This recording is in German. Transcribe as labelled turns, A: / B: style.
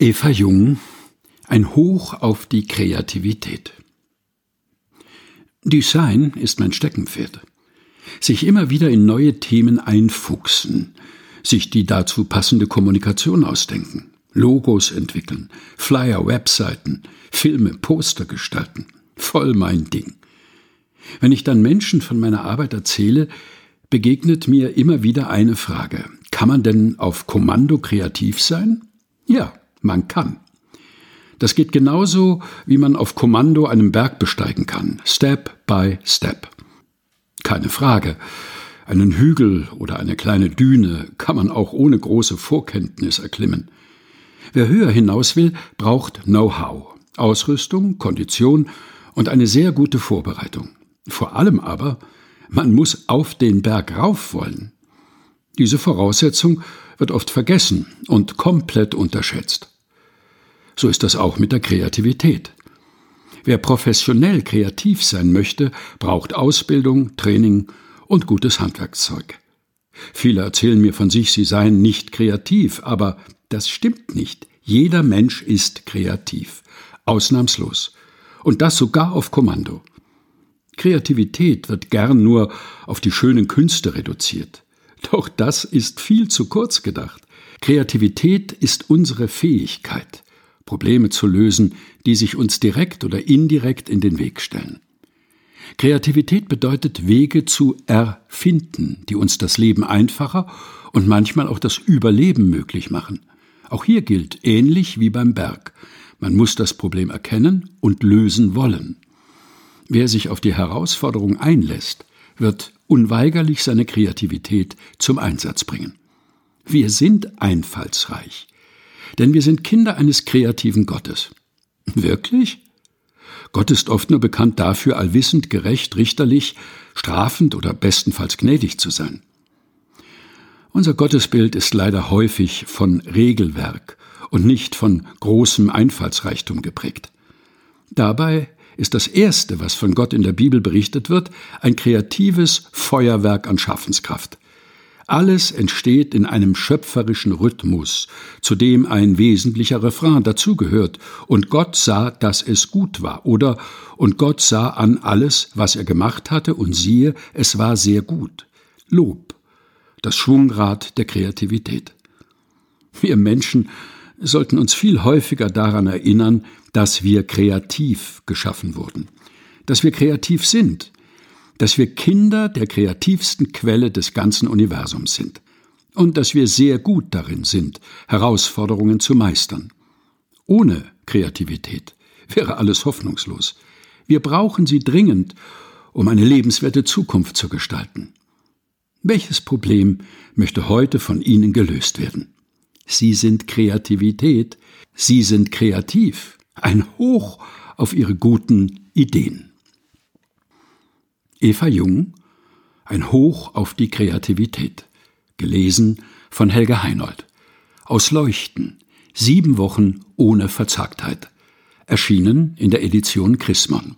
A: Eva Jung Ein Hoch auf die Kreativität. Design ist mein Steckenpferd. Sich immer wieder in neue Themen einfuchsen, sich die dazu passende Kommunikation ausdenken, Logos entwickeln, Flyer, Webseiten, Filme, Poster gestalten. Voll mein Ding. Wenn ich dann Menschen von meiner Arbeit erzähle, begegnet mir immer wieder eine Frage. Kann man denn auf Kommando kreativ sein? Ja, man kann. Das geht genauso, wie man auf Kommando einen Berg besteigen kann, Step by Step. Keine Frage. Einen Hügel oder eine kleine Düne kann man auch ohne große Vorkenntnis erklimmen. Wer höher hinaus will, braucht Know-how, Ausrüstung, Kondition und eine sehr gute Vorbereitung. Vor allem aber, man muss auf den Berg rauf wollen. Diese Voraussetzung wird oft vergessen und komplett unterschätzt. So ist das auch mit der Kreativität. Wer professionell kreativ sein möchte, braucht Ausbildung, Training und gutes Handwerkszeug. Viele erzählen mir von sich, sie seien nicht kreativ, aber das stimmt nicht. Jeder Mensch ist kreativ, ausnahmslos. Und das sogar auf Kommando. Kreativität wird gern nur auf die schönen Künste reduziert. Doch das ist viel zu kurz gedacht. Kreativität ist unsere Fähigkeit, Probleme zu lösen, die sich uns direkt oder indirekt in den Weg stellen. Kreativität bedeutet Wege zu erfinden, die uns das Leben einfacher und manchmal auch das Überleben möglich machen. Auch hier gilt ähnlich wie beim Berg. Man muss das Problem erkennen und lösen wollen. Wer sich auf die Herausforderung einlässt, wird unweigerlich seine Kreativität zum Einsatz bringen. Wir sind einfallsreich denn wir sind Kinder eines kreativen Gottes. Wirklich? Gott ist oft nur bekannt dafür, allwissend, gerecht, richterlich, strafend oder bestenfalls gnädig zu sein. Unser Gottesbild ist leider häufig von Regelwerk und nicht von großem Einfallsreichtum geprägt. Dabei ist das Erste, was von Gott in der Bibel berichtet wird, ein kreatives Feuerwerk an Schaffenskraft. Alles entsteht in einem schöpferischen Rhythmus, zu dem ein wesentlicher Refrain dazugehört, und Gott sah, dass es gut war, oder und Gott sah an alles, was er gemacht hatte, und siehe, es war sehr gut. Lob, das Schwungrad der Kreativität. Wir Menschen sollten uns viel häufiger daran erinnern, dass wir kreativ geschaffen wurden, dass wir kreativ sind, dass wir Kinder der kreativsten Quelle des ganzen Universums sind und dass wir sehr gut darin sind, Herausforderungen zu meistern. Ohne Kreativität wäre alles hoffnungslos. Wir brauchen sie dringend, um eine lebenswerte Zukunft zu gestalten. Welches Problem möchte heute von Ihnen gelöst werden? Sie sind Kreativität, Sie sind kreativ, ein Hoch auf Ihre guten Ideen. Eva Jung Ein Hoch auf die Kreativität. Gelesen von Helga Heinold. Aus Leuchten. Sieben Wochen ohne Verzagtheit. Erschienen in der Edition Chrismon.